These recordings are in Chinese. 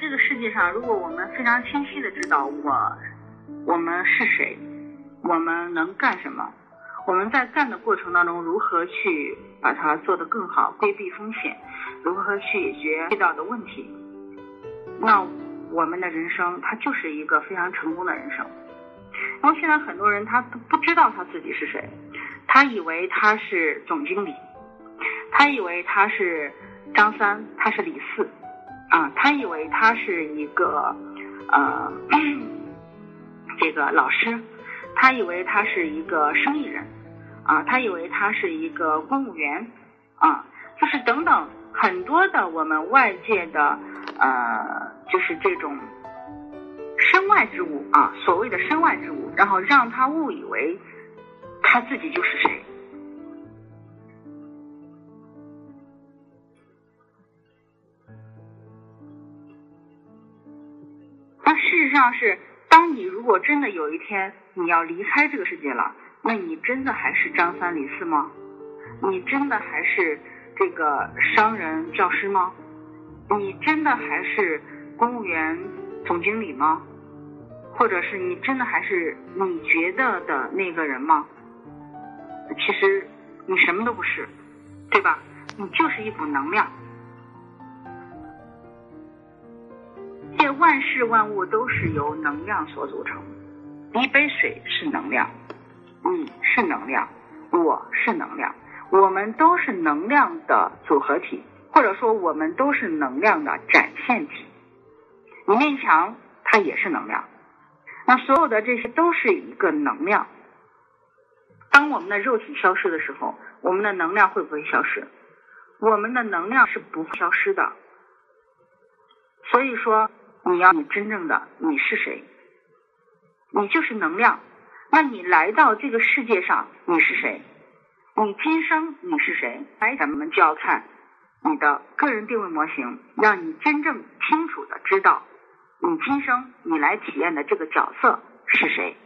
这个世界上，如果我们非常清晰的知道我我们是谁，我们能干什么，我们在干的过程当中如何去把它做得更好，规避风险，如何去解决遇到的问题，那我们的人生它就是一个非常成功的人生。然后现在很多人他都不知道他自己是谁，他以为他是总经理，他以为他是张三，他是李四，啊，他以为他是一个呃这个老师，他以为他是一个生意人，啊，他以为他是一个公务员，啊，就是等等很多的我们外界的呃就是这种。身外之物啊，所谓的身外之物，然后让他误以为他自己就是谁。实际上是，当你如果真的有一天你要离开这个世界了，那你真的还是张三李四吗？你真的还是这个商人教师吗？你真的还是公务员总经理吗？或者是你真的还是你觉得的那个人吗？其实你什么都不是，对吧？你就是一股能量。万事万物都是由能量所组成。一杯水是能量，你是能量，我是能量，我们都是能量的组合体，或者说我们都是能量的展现体。一面墙它也是能量。那所有的这些都是一个能量。当我们的肉体消失的时候，我们的能量会不会消失？我们的能量是不会消失的。所以说，你要你真正的你是谁？你就是能量。那你来到这个世界上，你是谁？你今生你是谁？哎，咱们就要看你的个人定位模型，让你真正清楚的知道。你今生你来体验的这个角色是谁？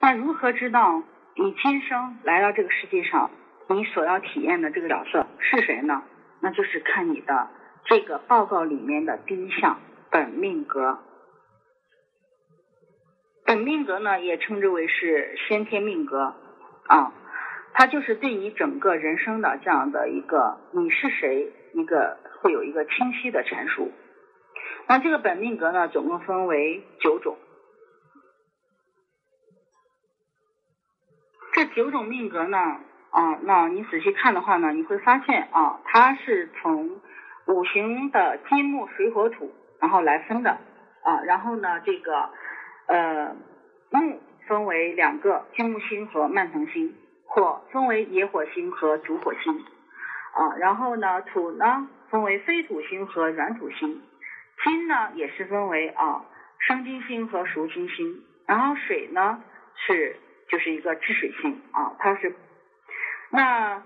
那如何知道你今生来到这个世界上，你所要体验的这个角色是谁呢？那就是看你的这个报告里面的第一项本命格。本命格呢，也称之为是先天命格啊，它就是对你整个人生的这样的一个你是谁，一个会有一个清晰的阐述。那这个本命格呢，总共分为九种。这九种命格呢，啊，那你仔细看的话呢，你会发现啊，它是从五行的金木水火土，然后来分的啊。然后呢，这个呃木分为两个金木星和慢腾星，火分为野火星和主火星啊。然后呢，土呢分为非土星和软土星。金呢也是分为啊生金星和熟金星，然后水呢是就是一个治水星啊，它是那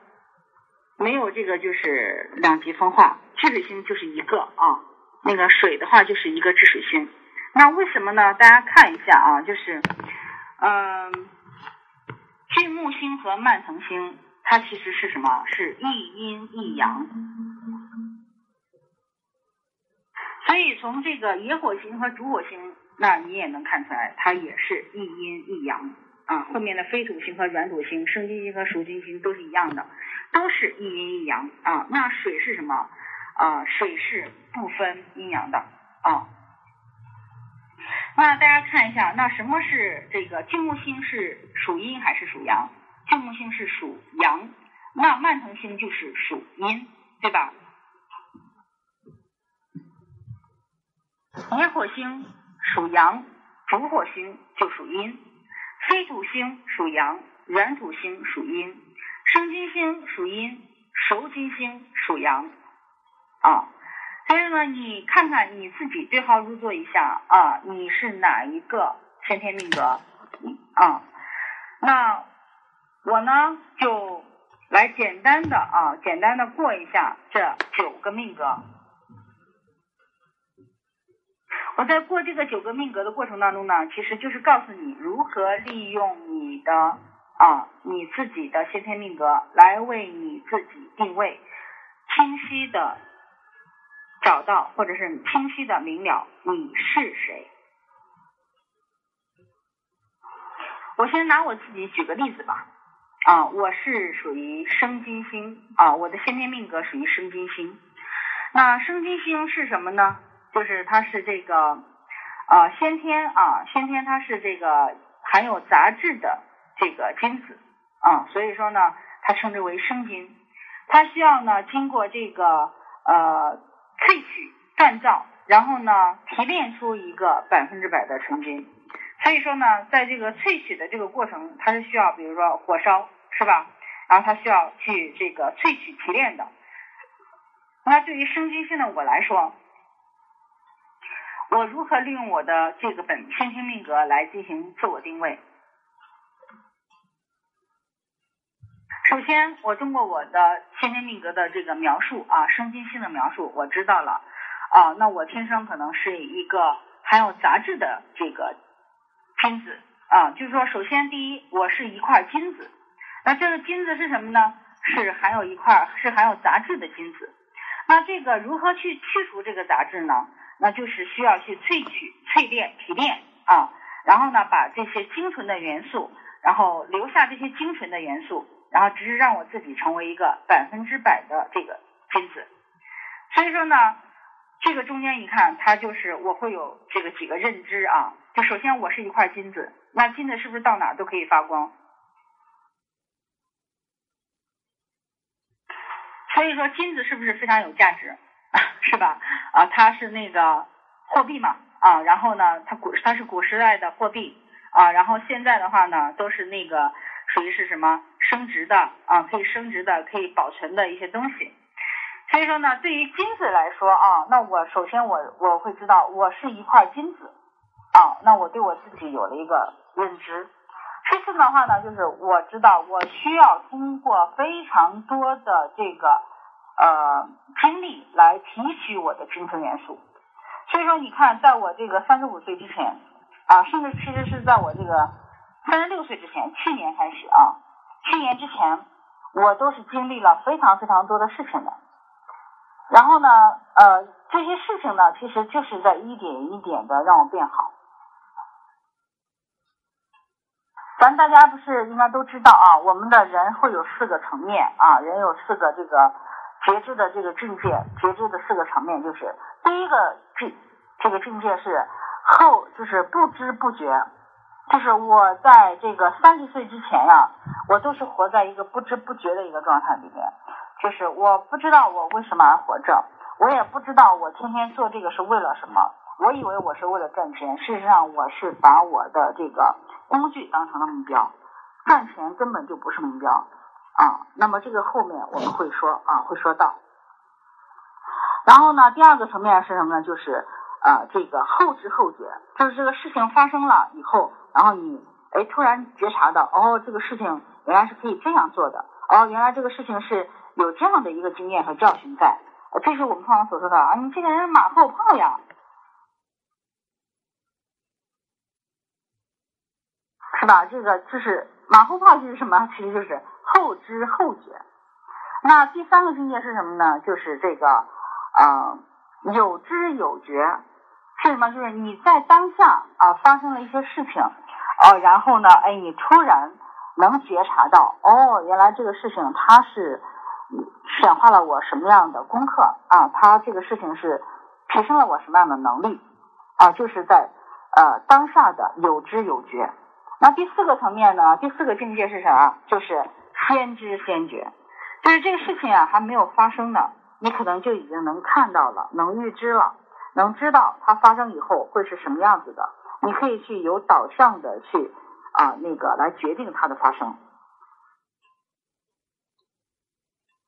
没有这个就是两极分化，治水星就是一个啊，那个水的话就是一个治水星。那为什么呢？大家看一下啊，就是嗯，巨木星和慢腾星，它其实是什么？是一阴一阳。所以从这个野火星和主火星，那你也能看出来，它也是一阴一阳啊。后面的非土星和软土星、生金星和熟金星都是一样的，都是一阴一阳啊。那水是什么啊？水是不分阴阳的啊。那大家看一下，那什么是这个金木星是属阴还是属阳？金木星是属阳，那慢腾星就是属阴，对吧？野火星属阳，主火星就属阴；非土星属阳，软土星属阴；生金星属阴，熟金星属阳。啊，所以呢，你看看你自己对号入座一下啊，你是哪一个先天命格？啊，那我呢就来简单的啊，简单的过一下这九个命格。我在过这个九个命格的过程当中呢，其实就是告诉你如何利用你的啊你自己的先天命格来为你自己定位，清晰的找到或者是清晰的明了你是谁。我先拿我自己举个例子吧。啊，我是属于生金星啊，我的先天命格属于生金星。那生金星是什么呢？就是它是这个啊先天啊先天它是这个含有杂质的这个金子啊，所以说呢，它称之为生金。它需要呢经过这个呃萃取锻造，然后呢提炼出一个百分之百的纯金。所以说呢，在这个萃取的这个过程，它是需要比如说火烧是吧？然后它需要去这个萃取提炼的。那对于生金星的我来说，我如何利用我的这个本先天命格来进行自我定位？首先，我通过我的先天命格的这个描述啊，生金星的描述，我知道了啊，那我天生可能是一个含有杂质的这个金子啊，就是说，首先第一，我是一块金子，那这个金子是什么呢？是含有一块是含有杂质的金子。那这个如何去去除这个杂质呢？那就是需要去萃取、淬炼、提炼啊，然后呢，把这些精纯的元素，然后留下这些精纯的元素。然后只是让我自己成为一个百分之百的这个金子，所以说呢，这个中间一看，它就是我会有这个几个认知啊。就首先我是一块金子，那金子是不是到哪都可以发光？所以说金子是不是非常有价值，是吧？啊，它是那个货币嘛啊，然后呢，它古它是古时代的货币啊，然后现在的话呢，都是那个属于是什么？升值的啊，可以升值的，可以保存的一些东西。所以说呢，对于金子来说啊，那我首先我我会知道我是一块金子啊，那我对我自己有了一个认知。其次的话呢，就是我知道我需要通过非常多的这个呃精力来提取我的精神元素。所以说，你看，在我这个三十五岁之前啊，甚至其实是在我这个三十六岁之前，去年开始啊。去年之前，我都是经历了非常非常多的事情的。然后呢，呃，这些事情呢，其实就是在一点一点的让我变好。咱大家不是应该都知道啊？我们的人会有四个层面啊，人有四个这个觉知的这个境界，觉知的四个层面，就是第一个境这个境界是后，就是不知不觉。就是我在这个三十岁之前呀，我都是活在一个不知不觉的一个状态里面。就是我不知道我为什么而活着，我也不知道我天天做这个是为了什么。我以为我是为了赚钱，事实上我是把我的这个工具当成了目标，赚钱根本就不是目标啊。那么这个后面我们会说啊，会说到。然后呢，第二个层面是什么呢？就是啊，这个后知后觉，就是这个事情发生了以后。然后你哎，突然觉察到，哦，这个事情原来是可以这样做的，哦，原来这个事情是有这样的一个经验和教训在，这是我们通常所说的啊，你这个人马后炮呀，是吧？这个就是马后炮就是什么？其实就是后知后觉。那第三个境界是什么呢？就是这个啊，有知有觉。是什么？就是你在当下啊发生了一些事情，哦，然后呢，哎，你突然能觉察到，哦，原来这个事情它是显化了我什么样的功课啊？它这个事情是提升了我什么样的能力啊？就是在呃当下的有知有觉。那第四个层面呢？第四个境界是啥？就是先知先觉，就是这个事情啊还没有发生呢，你可能就已经能看到了，能预知了。能知道它发生以后会是什么样子的，你可以去有导向的去啊那个来决定它的发生。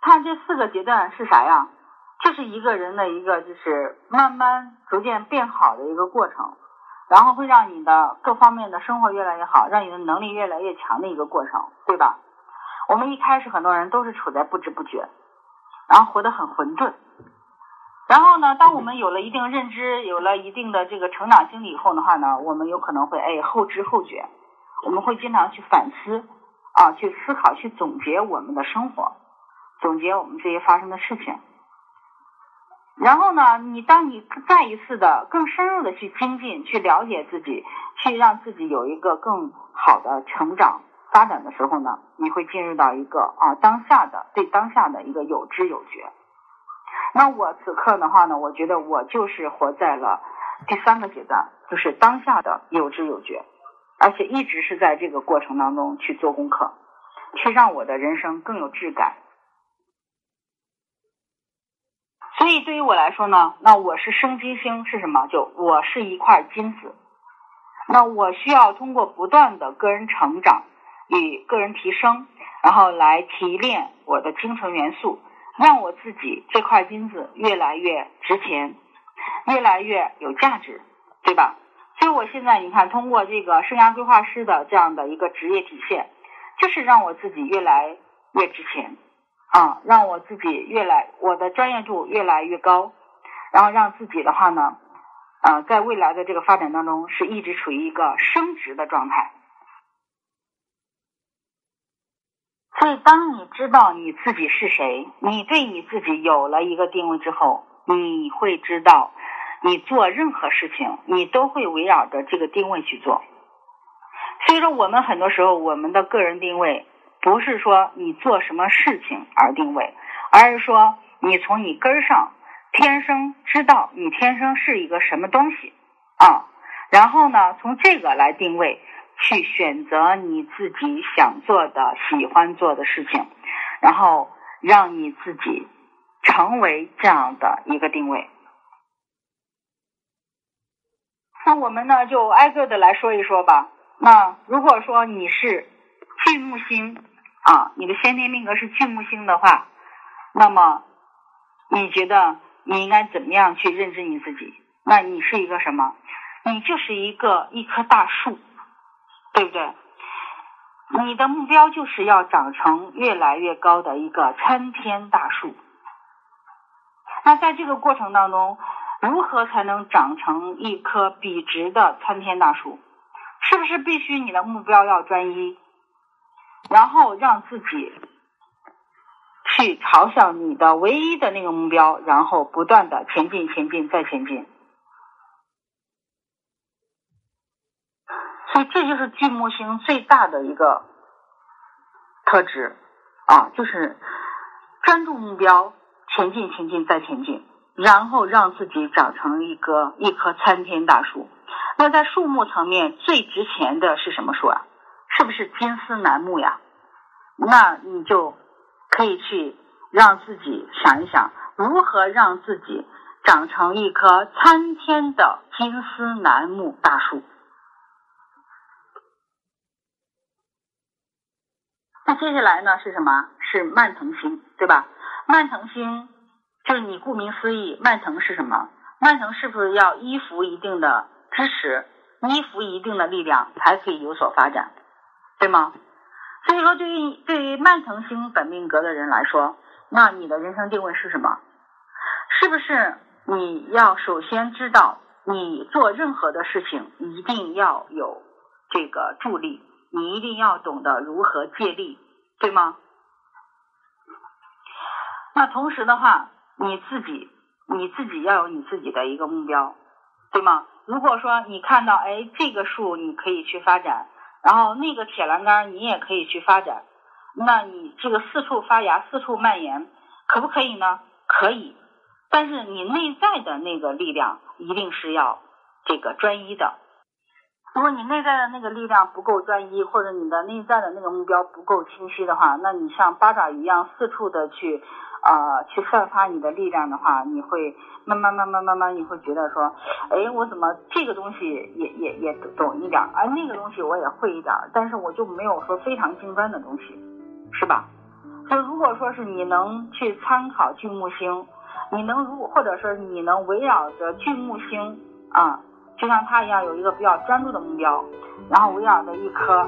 看这四个阶段是啥呀？这是一个人的一个就是慢慢逐渐变好的一个过程，然后会让你的各方面的生活越来越好，让你的能力越来越强的一个过程，对吧？我们一开始很多人都是处在不知不觉，然后活得很混沌。然后呢，当我们有了一定认知，有了一定的这个成长经历以后的话呢，我们有可能会哎后知后觉，我们会经常去反思啊，去思考，去总结我们的生活，总结我们这些发生的事情。然后呢，你当你再一次的更深入的去精进、去了解自己、去让自己有一个更好的成长发展的时候呢，你会进入到一个啊当下的对当下的一个有知有觉。那我此刻的话呢，我觉得我就是活在了第三个阶段，就是当下的有知有觉，而且一直是在这个过程当中去做功课，去让我的人生更有质感。所以对于我来说呢，那我是生金星是什么？就我是一块金子，那我需要通过不断的个人成长与个人提升，然后来提炼我的精神元素，让我自己这块金子越来越值钱，越来越有价值，对吧？所以我现在你看，通过这个生涯规划师的这样的一个职业体现，就是让我自己越来越值钱。啊，让我自己越来我的专业度越来越高，然后让自己的话呢，呃，在未来的这个发展当中是一直处于一个升值的状态。所以，当你知道你自己是谁，你对你自己有了一个定位之后，你会知道，你做任何事情，你都会围绕着这个定位去做。所以说，我们很多时候我们的个人定位。不是说你做什么事情而定位，而是说你从你根儿上天生知道你天生是一个什么东西啊，然后呢，从这个来定位，去选择你自己想做的、喜欢做的事情，然后让你自己成为这样的一个定位。那我们呢，就挨个的来说一说吧。那如果说你是巨木星。啊，你的先天命格是巨木星的话，那么你觉得你应该怎么样去认知你自己？那你是一个什么？你就是一个一棵大树，对不对？你的目标就是要长成越来越高的一个参天大树。那在这个过程当中，如何才能长成一棵笔直的参天大树？是不是必须你的目标要专一？然后让自己去朝向你的唯一的那个目标，然后不断的前进、前进、再前进。所以这就是巨木星最大的一个特质啊，就是专注目标，前进、前进、再前进，然后让自己长成一个一棵参天大树。那在树木层面最值钱的是什么树啊？是不是金丝楠木呀？那你就可以去让自己想一想，如何让自己长成一棵参天的金丝楠木大树。那接下来呢是什么？是蔓藤星，对吧？蔓藤星就是你顾名思义，蔓藤是什么？蔓藤是不是要依附一定的支持，依附一定的力量，才可以有所发展？对吗？所以说，对于对于慢腾星本命格的人来说，那你的人生定位是什么？是不是你要首先知道，你做任何的事情一定要有这个助力，你一定要懂得如何借力，对吗？那同时的话，你自己你自己要有你自己的一个目标，对吗？如果说你看到，哎，这个树你可以去发展。然后那个铁栏杆你也可以去发展，那你这个四处发芽、四处蔓延，可不可以呢？可以，但是你内在的那个力量一定是要这个专一的。如果你内在的那个力量不够专一，或者你的内在的那个目标不够清晰的话，那你像八爪鱼一样四处的去。啊，去散发你的力量的话，你会慢慢慢慢慢慢，你会觉得说，哎，我怎么这个东西也也也懂一点，而那个东西我也会一点，但是我就没有说非常精专的东西，是吧？所以如果说是你能去参考巨木星，你能如或者说你能围绕着巨木星啊，就像他一样有一个比较专注的目标，然后围绕着一棵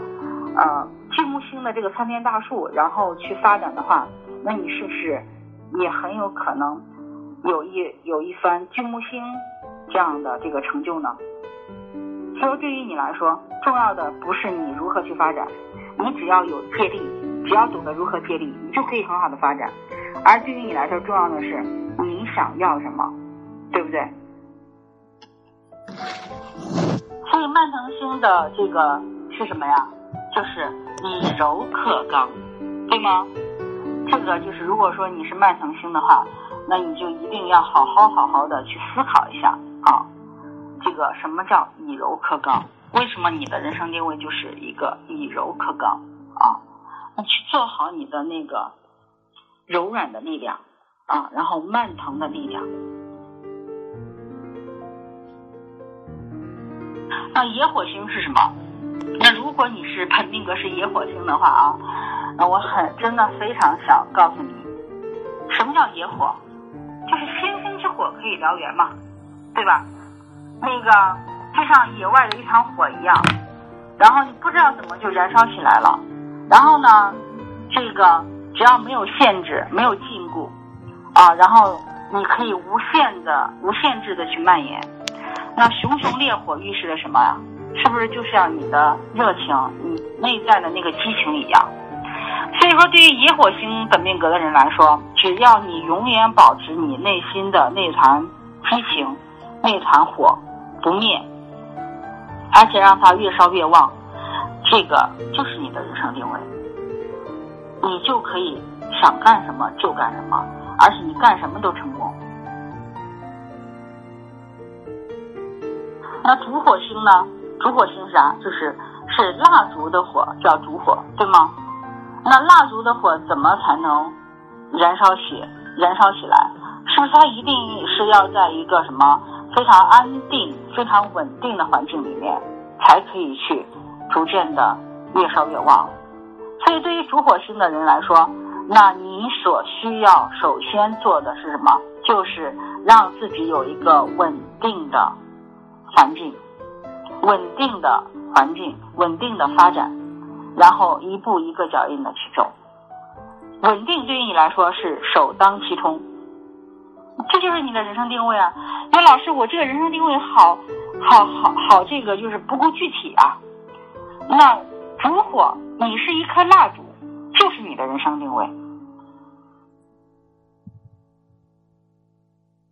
呃巨木星的这个参天大树，然后去发展的话，那你是不是？也很有可能有一有一番巨木星这样的这个成就呢。所以对于你来说，重要的不是你如何去发展，你只要有借力，只要懂得如何借力，你就可以很好的发展。而对于你来说，重要的是你想要什么，对不对？所以慢腾星的这个是什么呀？就是以柔克刚，对吗？这个就是如果说你是慢腾星的话，那你就一定要好好好好的去思考一下啊，这个什么叫以柔克刚？为什么你的人生定位就是一个以柔克刚啊？那去做好你的那个柔软的力量啊，然后慢腾的力量。那野火星是什么？那如果你是本命格是野火星的话啊，那我很真的非常想告诉你，什么叫野火？就是星星之火可以燎原嘛，对吧？那个就像野外的一团火一样，然后你不知道怎么就燃烧起来了。然后呢，这个只要没有限制、没有禁锢啊，然后你可以无限的、无限制的去蔓延。那熊熊烈火预示着什么呀？是不是就像你的热情、你内在的那个激情一样？所以说，对于野火星本命格的人来说，只要你永远保持你内心的那团激情、那团火不灭，而且让它越烧越旺，这个就是你的人生定位。你就可以想干什么就干什么，而且你干什么都成功。那主火星呢？主火星是啥？就是是蜡烛的火，叫主火，对吗？那蜡烛的火怎么才能燃烧起、燃烧起来？是不是它一定是要在一个什么非常安定、非常稳定的环境里面，才可以去逐渐的越烧越旺？所以，对于主火星的人来说，那你所需要首先做的是什么？就是让自己有一个稳定的。环境，稳定的环境，稳定的发展，然后一步一个脚印的去走。稳定对于你来说是首当其冲，这就是你的人生定位啊！那老师，我这个人生定位好，好好好，这个就是不够具体啊。那烛火，你是一颗蜡烛，就是你的人生定位。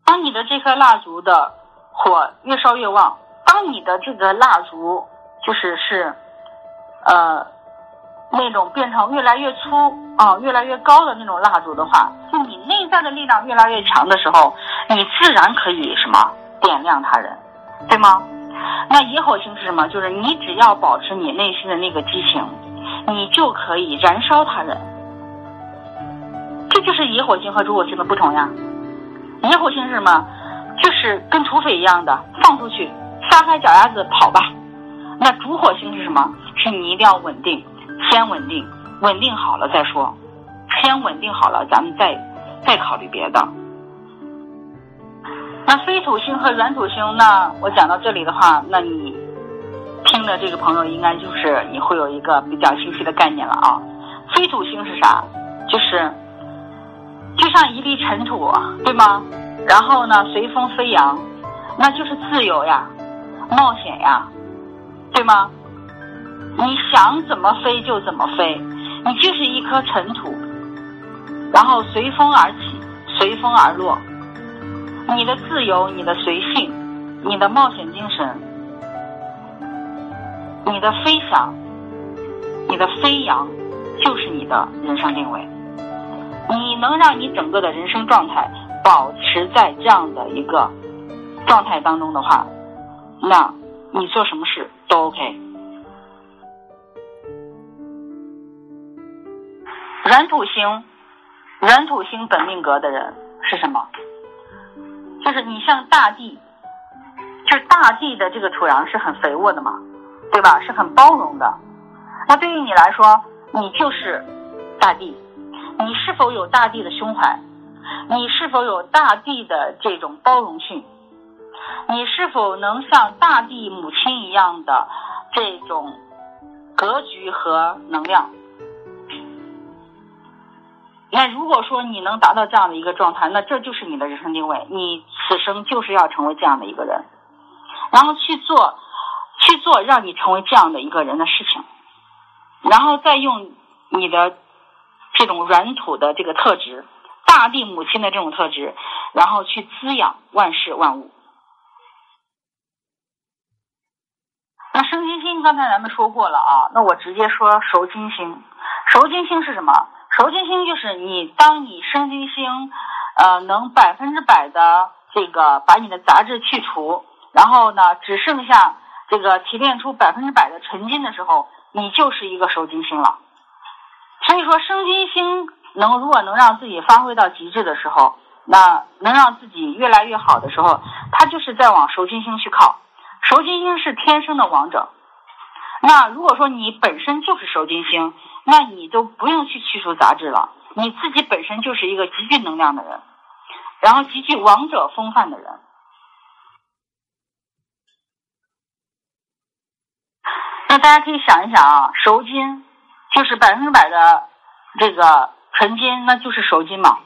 当你的这颗蜡烛的。火越烧越旺。当你的这个蜡烛就是是，呃，那种变成越来越粗啊、越来越高的那种蜡烛的话，就你内在的力量越来越强的时候，你自然可以什么点亮他人，对吗？那野火星是什么？就是你只要保持你内心的那个激情，你就可以燃烧他人。这就是野火星和主火星的不同呀。野火星是什么？就是跟土匪一样的放出去，撒开脚丫子跑吧。那主火星是什么？是你一定要稳定，先稳定，稳定好了再说，先稳定好了，咱们再再考虑别的。那非土星和软土星，那我讲到这里的话，那你听的这个朋友应该就是你会有一个比较清晰的概念了啊。非土星是啥？就是就像一粒尘土，对吗？然后呢，随风飞扬，那就是自由呀，冒险呀，对吗？你想怎么飞就怎么飞，你就是一颗尘土，然后随风而起，随风而落。你的自由，你的随性，你的冒险精神，你的飞翔，你的飞扬，就是你的人生定位。你能让你整个的人生状态。保持在这样的一个状态当中的话，那你做什么事都 OK。软土星，软土星本命格的人是什么？就是你像大地，就是大地的这个土壤是很肥沃的嘛，对吧？是很包容的。那对于你来说，你就是大地。你是否有大地的胸怀？你是否有大地的这种包容性？你是否能像大地母亲一样的这种格局和能量？那如果说你能达到这样的一个状态，那这就是你的人生定位。你此生就是要成为这样的一个人，然后去做去做让你成为这样的一个人的事情，然后再用你的这种软土的这个特质。大地母亲的这种特质，然后去滋养万事万物。那生金星刚才咱们说过了啊，那我直接说熟金星。熟金星是什么？熟金星就是你，当你生金星，呃，能百分之百的这个把你的杂质去除，然后呢，只剩下这个提炼出百分之百的纯金的时候，你就是一个熟金星了。所以说，生金星能如果能让自己发挥到极致的时候，那能让自己越来越好的时候，他就是在往熟金星去靠。熟金星是天生的王者。那如果说你本身就是熟金星，那你都不用去去除杂质了，你自己本身就是一个极具能量的人，然后极具王者风范的人。那大家可以想一想啊，熟金就是百分之百的这个纯金，那就是熟金嘛。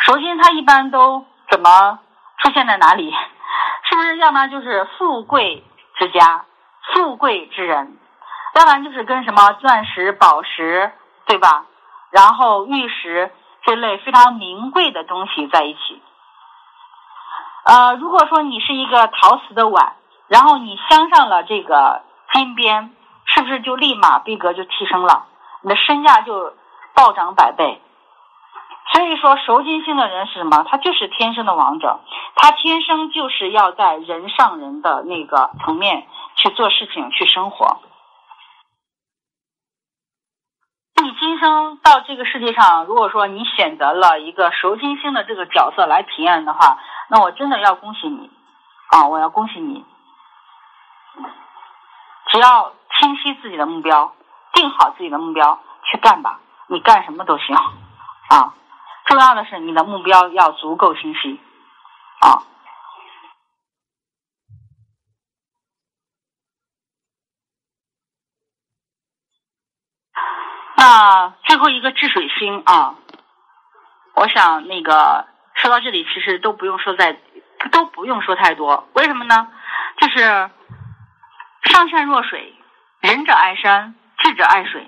熟金它一般都怎么出现在哪里？是不是要么就是富贵之家？富贵之人，要不然就是跟什么钻石、宝石，对吧？然后玉石这类非常名贵的东西在一起。呃，如果说你是一个陶瓷的碗，然后你镶上了这个金边，是不是就立马逼格就提升了？你的身价就暴涨百倍。所以说，熟金星的人是什么？他就是天生的王者，他天生就是要在人上人的那个层面。去做事情，去生活。你今生到这个世界上，如果说你选择了一个熟金星的这个角色来体验的话，那我真的要恭喜你啊！我要恭喜你。只要清晰自己的目标，定好自己的目标去干吧，你干什么都行啊。重要的是你的目标要足够清晰啊。那最后一个治水星啊，我想那个说到这里，其实都不用说再都不用说太多。为什么呢？就是上善若水，仁者爱山，智者爱水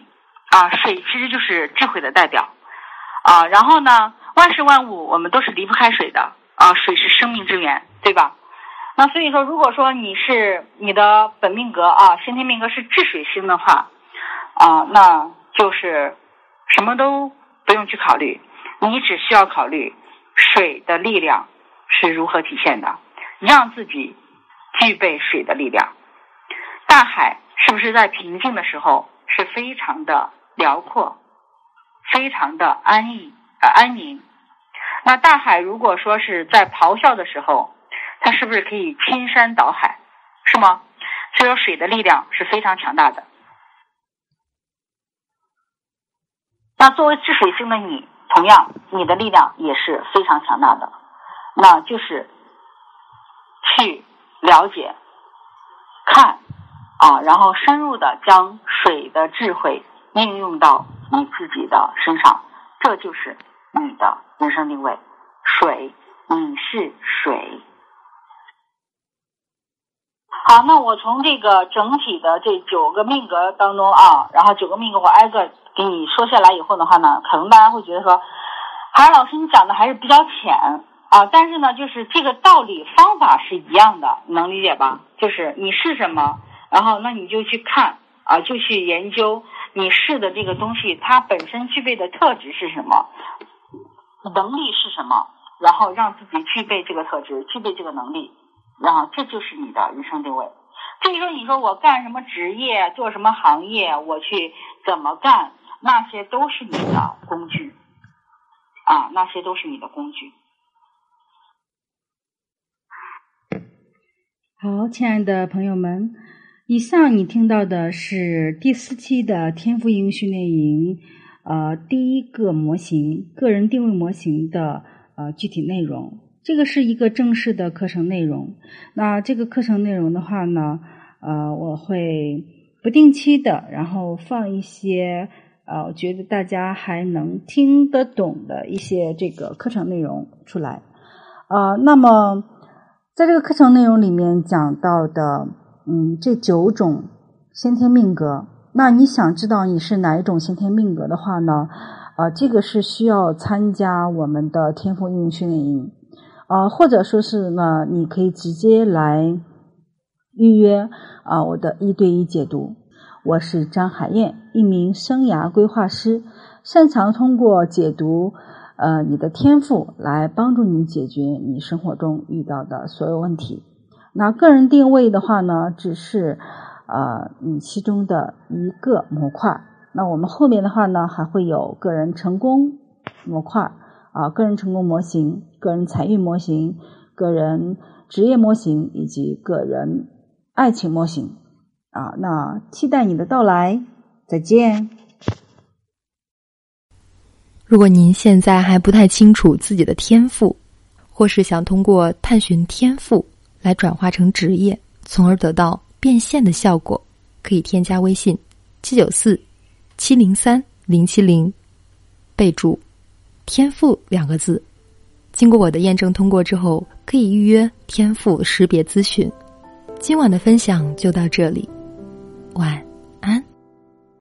啊。水其实就是智慧的代表啊。然后呢，万事万物我们都是离不开水的啊。水是生命之源，对吧？那所以说，如果说你是你的本命格啊，先天命格是治水星的话啊，那。就是什么都不用去考虑，你只需要考虑水的力量是如何体现的，让自己具备水的力量。大海是不是在平静的时候是非常的辽阔，非常的安逸呃安宁？那大海如果说是在咆哮的时候，它是不是可以倾山倒海？是吗？所以说水的力量是非常强大的。那作为治水星的你，同样你的力量也是非常强大的，那就是去了解、看啊，然后深入的将水的智慧应用到你自己的身上，这就是你的人生定位。水，你是水。好，那我从这个整体的这九个命格当中啊，然后九个命格我挨个。给你说下来以后的话呢，可能大家会觉得说，海老师你讲的还是比较浅啊，但是呢，就是这个道理方法是一样的，能理解吧？就是你是什么，然后那你就去看啊，就去研究你试的这个东西，它本身具备的特质是什么，能力是什么，然后让自己具备这个特质，具备这个能力，然后这就是你的人生定位。至于说你说我干什么职业，做什么行业，我去怎么干？那些都是你的工具，啊，那些都是你的工具。好，亲爱的朋友们，以上你听到的是第四期的天赋营训练营，呃，第一个模型个人定位模型的呃具体内容。这个是一个正式的课程内容。那这个课程内容的话呢，呃，我会不定期的，然后放一些。呃，我觉得大家还能听得懂的一些这个课程内容出来。呃，那么在这个课程内容里面讲到的，嗯，这九种先天命格，那你想知道你是哪一种先天命格的话呢？啊，这个是需要参加我们的天赋应用训练营，啊，或者说是呢，你可以直接来预约啊，我的一对一解读。我是张海燕，一名生涯规划师，擅长通过解读呃你的天赋来帮助你解决你生活中遇到的所有问题。那个人定位的话呢，只是呃你其中的一个模块。那我们后面的话呢，还会有个人成功模块啊，个人成功模型、个人财运模型、个人职业模型以及个人爱情模型。啊，那期待你的到来，再见。如果您现在还不太清楚自己的天赋，或是想通过探寻天赋来转化成职业，从而得到变现的效果，可以添加微信七九四七零三零七零，备注“天赋”两个字。经过我的验证通过之后，可以预约天赋识别咨询。今晚的分享就到这里。晚安。